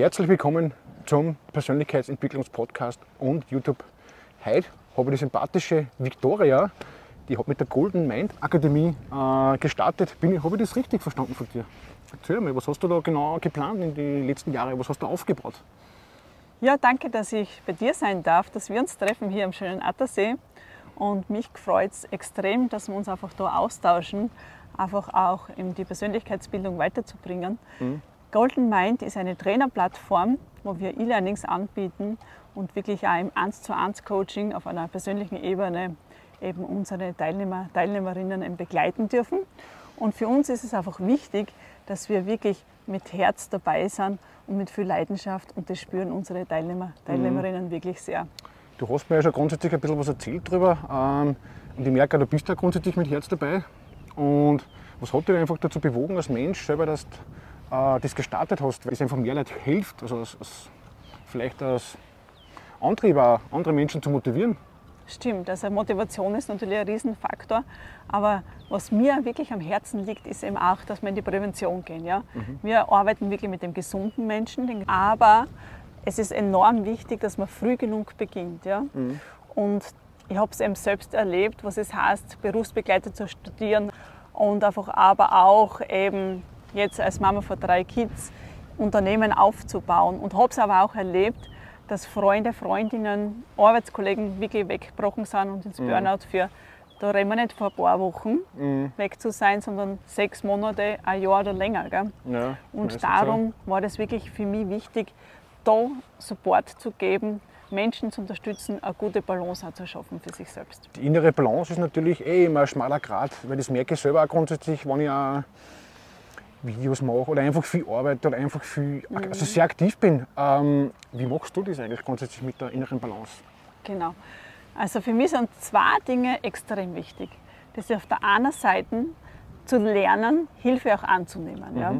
Herzlich willkommen zum Persönlichkeitsentwicklungspodcast und YouTube. Heute habe ich die sympathische Victoria, die hat mit der Golden Mind Akademie äh, gestartet. Bin, habe ich das richtig verstanden von dir? Erzähl mal, was hast du da genau geplant in den letzten Jahren? Was hast du aufgebaut? Ja, danke, dass ich bei dir sein darf, dass wir uns treffen hier am schönen Attersee. Und mich freut es extrem, dass wir uns einfach da austauschen, einfach auch in die Persönlichkeitsbildung weiterzubringen. Mhm. Golden Mind ist eine Trainerplattform, wo wir E-Learnings anbieten und wirklich auch im 1 zu 1 Coaching auf einer persönlichen Ebene eben unsere Teilnehmer, Teilnehmerinnen begleiten dürfen. Und für uns ist es einfach wichtig, dass wir wirklich mit Herz dabei sind und mit viel Leidenschaft und das spüren unsere Teilnehmer, Teilnehmerinnen mhm. wirklich sehr. Du hast mir ja schon grundsätzlich ein bisschen was erzählt darüber ähm, und ich merke, du bist ja grundsätzlich mit Herz dabei. Und was hat dich einfach dazu bewogen, als Mensch selber, dass äh, das gestartet hast, weil es einfach mehr Leute hilft, also als, als, vielleicht als Antrieb auch, andere Menschen zu motivieren. Stimmt, also Motivation ist natürlich ein Riesenfaktor, aber was mir wirklich am Herzen liegt, ist eben auch, dass wir in die Prävention gehen. Ja? Mhm. Wir arbeiten wirklich mit dem gesunden Menschen, aber es ist enorm wichtig, dass man früh genug beginnt. Ja? Mhm. Und ich habe es eben selbst erlebt, was es heißt, berufsbegleitet zu studieren und einfach aber auch eben jetzt als Mama von drei Kids Unternehmen aufzubauen und habe es aber auch erlebt, dass Freunde, Freundinnen, Arbeitskollegen wirklich weggebrochen sind und ins mhm. Burnout für, da reden wir nicht vor ein paar Wochen mhm. weg zu sein, sondern sechs Monate, ein Jahr oder länger. Gell? Ja, und darum so. war das wirklich für mich wichtig, da Support zu geben, Menschen zu unterstützen, eine gute Balance auch zu schaffen für sich selbst. Die innere Balance ist natürlich eh immer ein schmaler Grad, weil das merke ich selber auch grundsätzlich, wenn ich auch Videos mache oder einfach viel arbeite oder einfach viel, mhm. also sehr aktiv bin. Ähm, wie machst du das eigentlich grundsätzlich mit der inneren Balance? Genau. Also für mich sind zwei Dinge extrem wichtig. Das ist auf der einen Seite zu lernen, Hilfe auch anzunehmen. Mhm. Ja?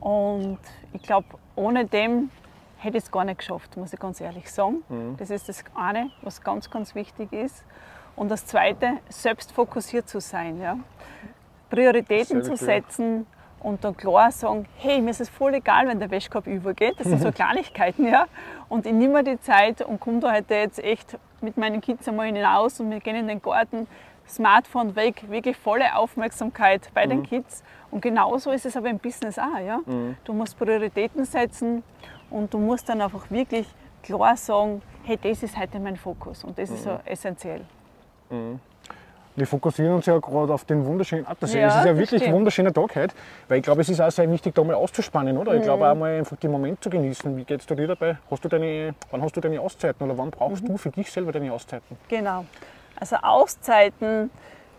Und ich glaube, ohne dem hätte ich es gar nicht geschafft, muss ich ganz ehrlich sagen. Mhm. Das ist das eine, was ganz, ganz wichtig ist. Und das zweite, selbst fokussiert zu sein. Ja? Prioritäten zu setzen, und dann klar sagen, hey, mir ist es voll egal, wenn der Wäschkorb übergeht. Das sind so Kleinigkeiten, ja. Und ich nehme mir die Zeit und komme da heute jetzt echt mit meinen Kids einmal hinaus und wir gehen in den Garten, Smartphone weg, wirklich volle Aufmerksamkeit bei mhm. den Kids. Und genauso ist es aber im Business auch, ja. Mhm. Du musst Prioritäten setzen und du musst dann einfach wirklich klar sagen, hey, das ist heute mein Fokus und das mhm. ist so essentiell. Wir fokussieren uns ja gerade auf den wunderschönen Attersee. Ja, es ist ja wirklich ein wunderschöner Tag heute, weil ich glaube, es ist auch sehr wichtig, da mal auszuspannen, oder? Mhm. Ich glaube mhm. auch mal einfach den Moment zu genießen. Wie geht es dir dabei? Hast du deine, wann hast du deine Auszeiten oder wann brauchst mhm. du für dich selber deine Auszeiten? Genau. Also Auszeiten,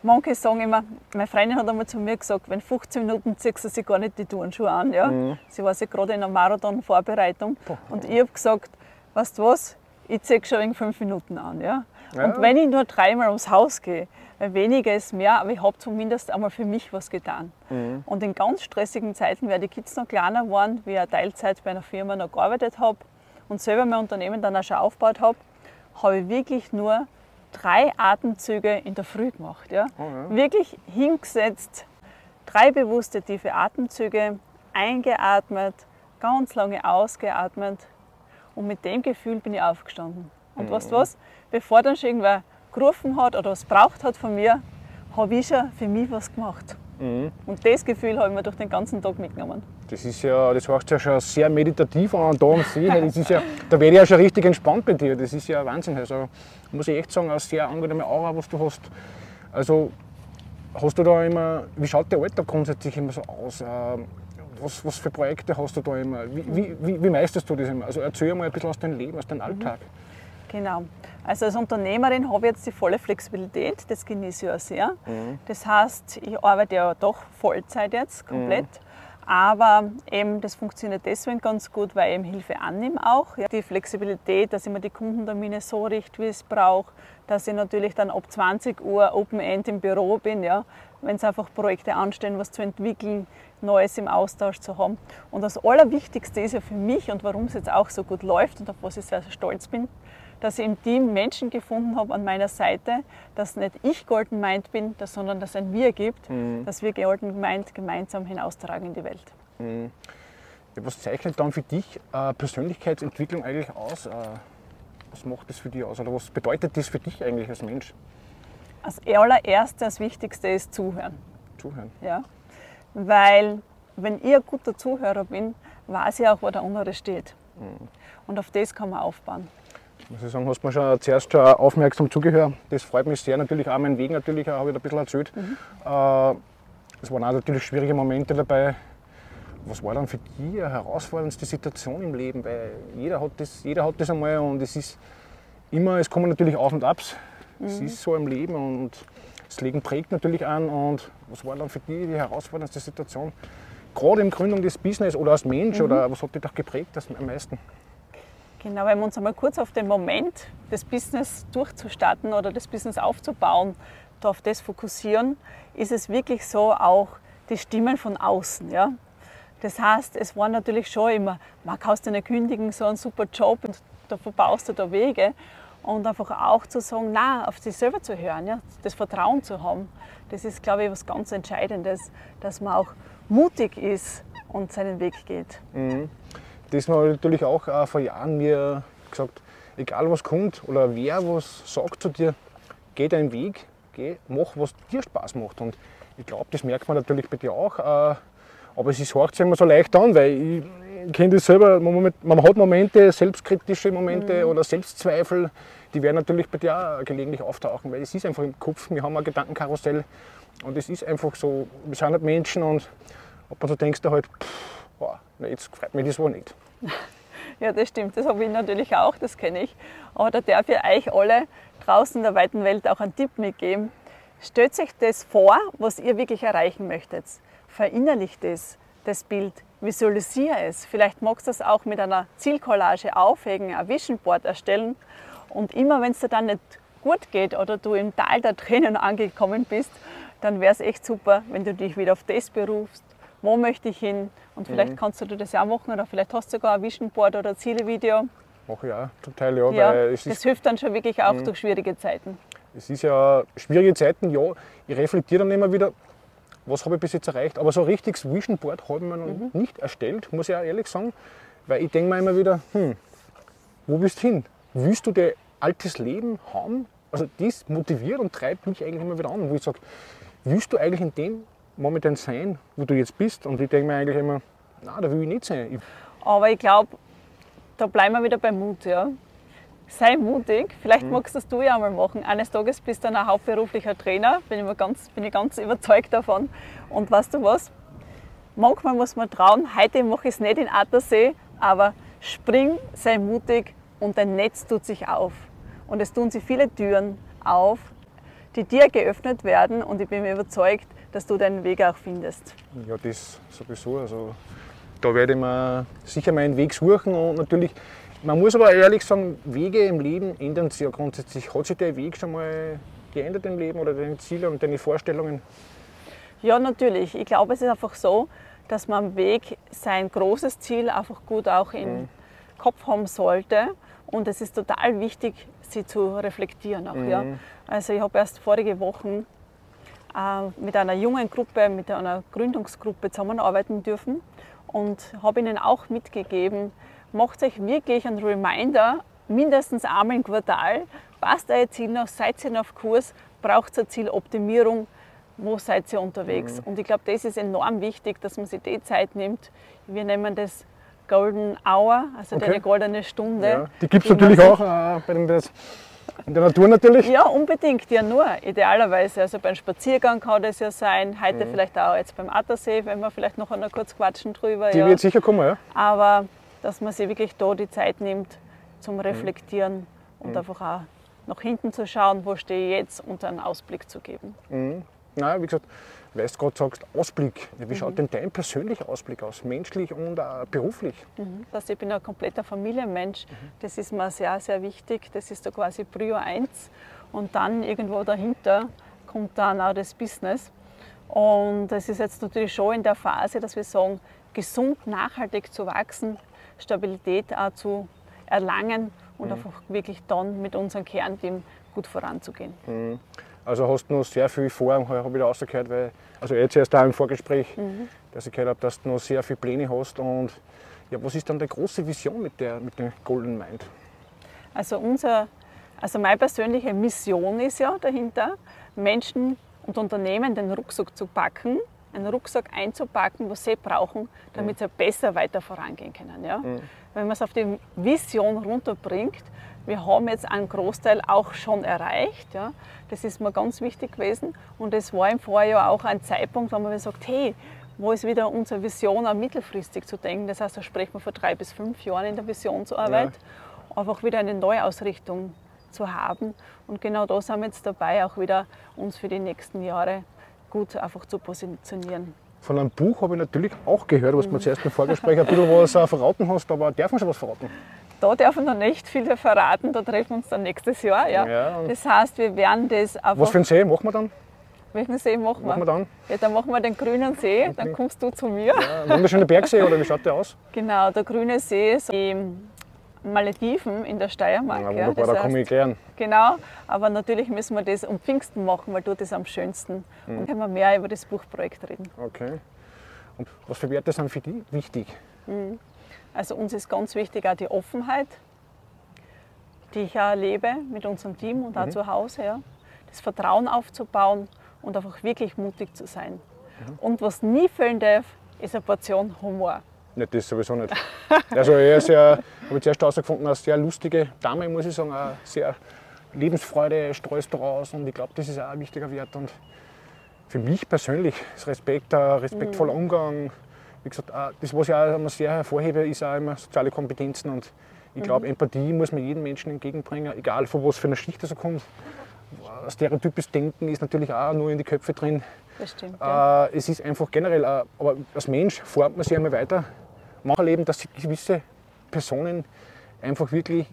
manche sagen immer, meine Freundin hat einmal zu mir gesagt, wenn 15 Minuten ziehst du sich gar nicht die Turnschuhe an. Ja? Mhm. Sie war sich gerade in einer Marathon-Vorbereitung und ich habe gesagt, weißt du was, ich ziehe schon in fünf Minuten an. Ja? ja? Und wenn ich nur dreimal ums Haus gehe, weil weniger ist mehr, aber ich habe zumindest einmal für mich was getan. Mhm. Und in ganz stressigen Zeiten, weil die Kids noch kleiner waren, wie ich Teilzeit bei einer Firma noch gearbeitet habe und selber mein Unternehmen dann auch schon aufgebaut habe, habe ich wirklich nur drei Atemzüge in der Früh gemacht. Ja? Oh ja. Wirklich hingesetzt, drei bewusste tiefe Atemzüge, eingeatmet, ganz lange ausgeatmet und mit dem Gefühl bin ich aufgestanden. Und mhm. weißt du was? Bevor dann schon irgendwer gerufen hat oder was braucht hat von mir, habe ich schon für mich was gemacht. Mhm. Und das Gefühl habe ich mir durch den ganzen Tag mitgenommen. Das ist ja, das heißt ja schon sehr meditativ an da am See. Das ist ja, da werde ich ja schon richtig entspannt bei dir. Das ist ja Wahnsinn. Also muss ich echt sagen, eine sehr angenehme Aura, was du hast. Also hast du da immer, wie schaut der Alltag grundsätzlich immer so aus? Ähm, was, was für Projekte hast du da immer? Wie, wie, wie meisterst du das immer? Also erzähl mal ein bisschen aus deinem Leben, aus deinem Alltag. Mhm. Genau. Also als Unternehmerin habe ich jetzt die volle Flexibilität, das genieße ich auch sehr. Mhm. Das heißt, ich arbeite ja doch Vollzeit jetzt, komplett. Mhm. Aber eben, das funktioniert deswegen ganz gut, weil ich eben Hilfe annehme auch. Ja. Die Flexibilität, dass ich mir die Kundentermine so richte, wie ich es brauche, dass ich natürlich dann ab 20 Uhr Open End im Büro bin, ja. wenn es einfach Projekte anstehen, was zu entwickeln, Neues im Austausch zu haben. Und das Allerwichtigste ist ja für mich und warum es jetzt auch so gut läuft und auf was ich sehr, sehr stolz bin, dass ich im Team Menschen gefunden habe an meiner Seite, dass nicht ich Golden Mind bin, sondern dass es ein Wir gibt, mhm. dass wir Golden Mind gemeinsam hinaustragen in die Welt. Mhm. was zeichnet dann für dich äh, Persönlichkeitsentwicklung eigentlich aus? Äh, was macht das für dich aus? Oder was bedeutet das für dich eigentlich als Mensch? Als allererstes, das Wichtigste ist Zuhören. Zuhören. Ja? Weil, wenn ich ein guter Zuhörer bin, weiß ich auch, wo der andere steht. Mhm. Und auf das kann man aufbauen. Muss ich sagen, hast mir schon zuerst schon aufmerksam zugehört. Das freut mich sehr. Natürlich auch mein Weg, natürlich habe ich ein bisschen erzählt. Mhm. Äh, es waren auch natürlich schwierige Momente dabei. Was war dann für dich eine herausforderndste Situation im Leben? Weil jeder hat das, jeder hat das einmal und es ist immer, es kommen natürlich Auf und Abs. Es mhm. ist so im Leben und das Leben prägt natürlich an. Und was war dann für dich die herausforderndste Situation? Gerade in Gründung des Business oder als Mensch mhm. oder was hat dich doch geprägt am meisten? Genau, wenn wir uns einmal kurz auf den Moment des Business durchzustarten oder das Business aufzubauen, auf das fokussieren, ist es wirklich so auch die Stimmen von außen. Ja? Das heißt, es war natürlich schon immer, man kannst du nicht kündigen, so ein super Job und da verbaust du da Wege. Und einfach auch zu sagen, nein, auf sich selber zu hören, ja? das Vertrauen zu haben, das ist, glaube ich, was ganz Entscheidendes, dass man auch mutig ist und seinen Weg geht. Mhm. Das habe natürlich auch äh, vor Jahren mir gesagt, egal was kommt oder wer was sagt zu dir, geh deinen Weg, geh, mach, was dir Spaß macht. Und ich glaube, das merkt man natürlich bei dir auch. Äh, aber es hört sich immer so leicht an, weil ich, kenne das selber, man, man, hat Momente, selbstkritische Momente mhm. oder Selbstzweifel, die werden natürlich bei dir auch gelegentlich auftauchen, weil es ist einfach im Kopf, wir haben ein Gedankenkarussell und es ist einfach so, wir sind halt Menschen und ob man so denkst du halt, pff, boah, jetzt freut mich das wohl nicht. Ja, das stimmt, das habe ich natürlich auch, das kenne ich. Aber da darf ich euch alle draußen in der weiten Welt auch einen Tipp mitgeben. Stellt euch das vor, was ihr wirklich erreichen möchtet. Verinnerlicht es, das Bild, visualisiere es. Vielleicht magst du das auch mit einer Zielcollage aufhängen, ein Vision Board erstellen. Und immer wenn es dir dann nicht gut geht oder du im Tal der Tränen angekommen bist, dann wäre es echt super, wenn du dich wieder auf das berufst, wo möchte ich hin und vielleicht mhm. kannst du das ja auch machen oder vielleicht hast du sogar ein Vision Board oder ein Zielevideo. Mache ich auch zum Teil, ja. ja das ist, hilft dann schon wirklich auch mhm. durch schwierige Zeiten. Es ist ja schwierige Zeiten, ja. Ich reflektiere dann immer wieder, was habe ich bis jetzt erreicht. Aber so ein richtiges Vision Board habe ich mir noch mhm. nicht erstellt, muss ich auch ehrlich sagen. Weil ich denke mir immer wieder, hm, wo willst du hin? Willst du dein altes Leben haben? Also das motiviert und treibt mich eigentlich immer wieder an, wo ich sage, willst du eigentlich in dem momentan sein, wo du jetzt bist. Und ich denke mir eigentlich immer, nein, da will ich nicht sein. Aber ich glaube, da bleiben wir wieder beim Mut. Ja? Sei mutig, vielleicht mhm. magst das du ja einmal machen. Eines Tages bist du dann ein hauptberuflicher Trainer, bin ich, ganz, bin ich ganz überzeugt davon. Und weißt du was? Manchmal muss man trauen, heute mache ich es nicht in Attersee, aber spring, sei mutig und dein Netz tut sich auf. Und es tun sich viele Türen auf, die dir geöffnet werden und ich bin mir überzeugt, dass du deinen Weg auch findest. Ja, das sowieso. Also, da werde ich mir sicher meinen Weg suchen und natürlich, man muss aber ehrlich sagen, Wege im Leben ändern sich ja grundsätzlich. Hat sich der Weg schon mal geändert im Leben oder deine Ziele und deine Vorstellungen? Ja, natürlich. Ich glaube, es ist einfach so, dass man am Weg sein großes Ziel einfach gut auch im mhm. Kopf haben sollte. Und es ist total wichtig, sie zu reflektieren auch. Mhm. Ja. Also ich habe erst vorige Wochen mit einer jungen Gruppe, mit einer Gründungsgruppe zusammenarbeiten dürfen und habe ihnen auch mitgegeben, macht euch wirklich einen Reminder, mindestens einmal im Quartal, passt euer Ziel noch, seid ihr noch auf Kurs, braucht ihr Zieloptimierung, wo seid ihr unterwegs? Mhm. Und ich glaube, das ist enorm wichtig, dass man sich die Zeit nimmt. Wir nennen das Golden Hour, also okay. eine goldene Stunde. Ja, die gibt es natürlich auch äh, bei dem das in der Natur natürlich? Ja, unbedingt, ja nur, idealerweise. Also beim Spaziergang kann das ja sein, heute mhm. vielleicht auch jetzt beim Attersee, wenn wir vielleicht noch einmal kurz quatschen drüber. Die ja. wird sicher kommen, ja. Aber dass man sich wirklich da die Zeit nimmt zum mhm. Reflektieren mhm. und mhm. einfach auch nach hinten zu schauen, wo stehe ich jetzt und einen Ausblick zu geben. Mhm. Nein, wie gesagt, weil du gerade sagst, Ausblick. Wie schaut mhm. denn dein persönlicher Ausblick aus, menschlich und auch beruflich? Mhm. Also ich bin ein kompletter Familienmensch. Mhm. Das ist mir sehr, sehr wichtig. Das ist so quasi Prio 1. Und dann irgendwo dahinter kommt dann auch das Business. Und es ist jetzt natürlich schon in der Phase, dass wir sagen, gesund, nachhaltig zu wachsen, Stabilität auch zu erlangen und mhm. einfach wirklich dann mit unserem Kernteam gut voranzugehen. Mhm. Also hast du noch sehr viel vor, habe ich da rausgehört, weil, also jetzt erst da im Vorgespräch, dass ich gehört habe, dass du noch sehr viele Pläne hast. Und ja, was ist dann die große Vision mit der, mit der Golden Mind? Also, unser, also meine persönliche Mission ist ja dahinter, Menschen und Unternehmen den Rucksack zu packen, einen Rucksack einzupacken, was sie brauchen, damit sie besser weiter vorangehen können. Ja? Wenn man es auf die Vision runterbringt, wir haben jetzt einen Großteil auch schon erreicht. Ja? Das ist mir ganz wichtig gewesen. Und es war im Vorjahr auch ein Zeitpunkt, wo man gesagt hey, wo ist wieder unsere Vision auch mittelfristig zu denken. Das heißt, da sprechen wir vor drei bis fünf Jahren in der Visionsarbeit. Einfach wieder eine Neuausrichtung zu haben. Und genau da sind wir jetzt dabei, auch wieder uns für die nächsten Jahre gut einfach zu positionieren. Von einem Buch habe ich natürlich auch gehört, was du mir zuerst im Vorgespräch ein bisschen was äh, verraten hast, aber darf man schon was verraten? Da dürfen wir noch nicht viel verraten, da treffen wir uns dann nächstes Jahr. Ja. Ja. Das heißt, wir werden das einfach. Was für einen See machen wir dann? Welchen See machen wir? Machen wir dann? Ja, dann machen wir den grünen See, dann kommst du zu mir. Ein wunderschöner Bergsee oder wie schaut der aus? Genau, der grüne See ist die Malediven in der Steiermark. Ja, ja. wunderbar, Das da komme ich gern. Genau, aber natürlich müssen wir das um Pfingsten machen, weil dort ist am schönsten. Mhm. Und können wir mehr über das Buchprojekt reden. Okay. Und was für Werte sind für dich wichtig? Also uns ist ganz wichtig auch die Offenheit, die ich auch erlebe mit unserem Team und auch Mhm. zu Hause. Ja. Das Vertrauen aufzubauen und einfach wirklich mutig zu sein. Mhm. Und was nie fehlen darf, ist eine Portion Humor. Nicht das sowieso nicht. Also er ist ja, habe ich zuerst herausgefunden, eine sehr lustige Dame, muss ich sagen, eine sehr Lebensfreude streust daraus und ich glaube, das ist auch ein wichtiger Wert. Und für mich persönlich ist Respekt, ein respektvoller Umgang. Wie gesagt, auch das, was ich auch immer sehr hervorhebe, ist auch immer soziale Kompetenzen und ich glaube, Empathie muss man jedem Menschen entgegenbringen, egal von was für einer Schicht er kommt. Stereotypes Denken ist natürlich auch nur in die Köpfe drin. Das stimmt. Ja. Äh, es ist einfach generell, aber als Mensch formt man sich einmal weiter. Manche erleben, dass gewisse Personen einfach wirklich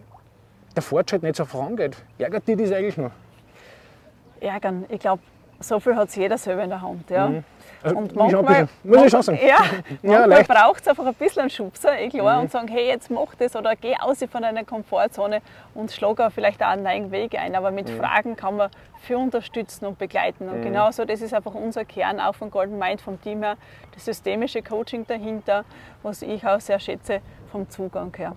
der Fortschritt nicht so vorangeht. Ärgert die das eigentlich noch? Ärgern. Ich glaube, so viel hat es jeder selber in der Hand. Ja. Und ich auch ein manchmal, muss ich schon sagen. Ja. Mhm. braucht es einfach ein bisschen einen Schubser, eh klar, und sagen, hey, jetzt mach das oder geh aus von deiner Komfortzone und schlag auch vielleicht auch einen neuen Weg ein. Aber Mhm. mit Fragen kann man viel unterstützen und begleiten. Und genauso, das ist einfach unser Kern auch von Golden Mind, vom Team her, das systemische Coaching dahinter, was ich auch sehr schätze vom Zugang her.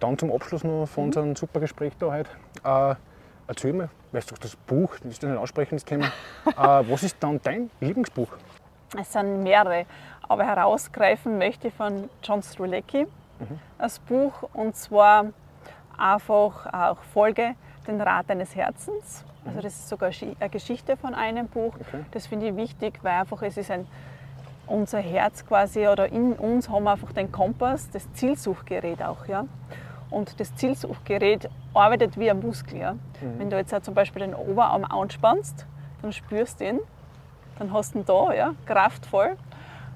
Dann zum Abschluss noch von unserem super Gespräch da heute. Äh, erzähl mir, weißt du, das Buch, das ist ein aussprechendes Thema. äh, was ist dann dein Lieblingsbuch? Es sind mehrere, aber herausgreifen möchte ich von John Strulecki das Buch und zwar einfach auch Folge den Rat deines Herzens. Also das ist sogar eine Geschichte von einem Buch. Das finde ich wichtig, weil einfach es ist ein unser Herz quasi oder in uns haben wir einfach den Kompass, das Zielsuchgerät auch, ja. Und das Zielsuchgerät arbeitet wie ein Muskel, ja. Wenn du jetzt auch zum Beispiel den Oberarm anspannst, dann spürst du ihn, dann hast du ihn da, ja, kraftvoll.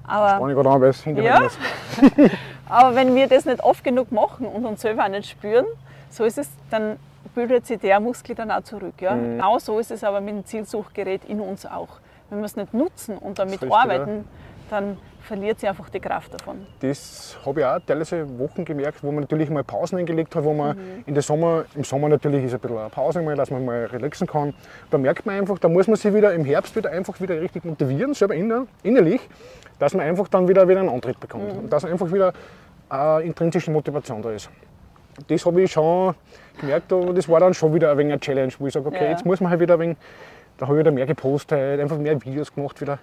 Aber, ich gerade an, Ja. aber wenn wir das nicht oft genug machen und uns selber auch nicht spüren, so ist es, dann bildet sich der Muskel dann auch zurück. Ja? Mhm. Genau so ist es aber mit dem Zielsuchgerät in uns auch. Wenn wir es nicht nutzen und damit richtig, ja. Dann verliert sie einfach die Kraft davon. Das habe ich auch teilweise Wochen gemerkt, wo man natürlich mal Pausen eingelegt hat, wo man Mhm. in der Sommer, im Sommer natürlich ist ein bisschen eine Pause mal, dass man mal relaxen kann. Da merkt man einfach, da muss man sich wieder im Herbst wieder einfach wieder richtig motivieren, selber inner, innerlich, dass man einfach dann wieder, wieder einen Antritt bekommt. Mhm. Und dass einfach wieder eine intrinsische Motivation da ist. Das habe ich schon gemerkt, und das war dann schon wieder ein wenig eine Challenge, wo ich sage, okay, Ja. jetzt muss man halt wieder ein wenig, da habe ich wieder mehr gepostet, einfach mehr Videos gemacht wieder.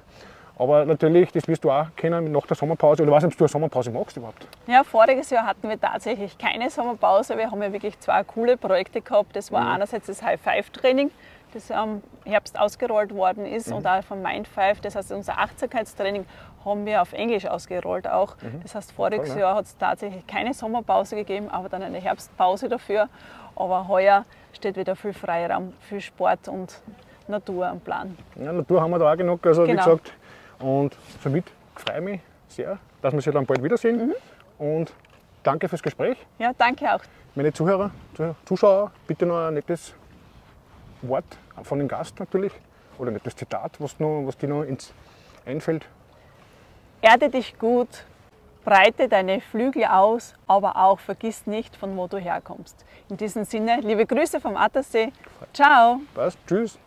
Aber natürlich, das wirst du auch kennen nach der Sommerpause. Oder weißt du, ob du eine Sommerpause magst überhaupt? Ja, voriges Jahr hatten wir tatsächlich keine Sommerpause. Wir haben ja wirklich zwei coole Projekte gehabt. Das war Mhm. einerseits das High-Five-Training, das am Herbst ausgerollt worden ist, Mhm. und auch vom Mind Five. Das heißt, unser Achtsamkeitstraining haben wir auf Englisch ausgerollt auch. Das heißt, voriges Toll, ja. Jahr hat es tatsächlich keine Sommerpause gegeben, aber dann eine Herbstpause dafür. Aber heuer steht wieder viel Freiraum, viel Sport und Natur am Plan. Ja, Natur haben wir da auch genug, also wie Genau. gesagt. Und somit freue ich mich sehr, dass wir sich dann bald wiedersehen. Mhm. Und danke fürs Gespräch. Ja, danke auch. Meine Zuhörer, Zuh- Zuschauer, bitte noch ein nettes Wort von dem Gast natürlich. Oder ein nettes Zitat, was, noch, was dir noch ins einfällt. Erde dich gut, breite deine Flügel aus, aber auch vergiss nicht, von wo du herkommst. In diesem Sinne, liebe Grüße vom Attersee. Ciao! Passt, tschüss.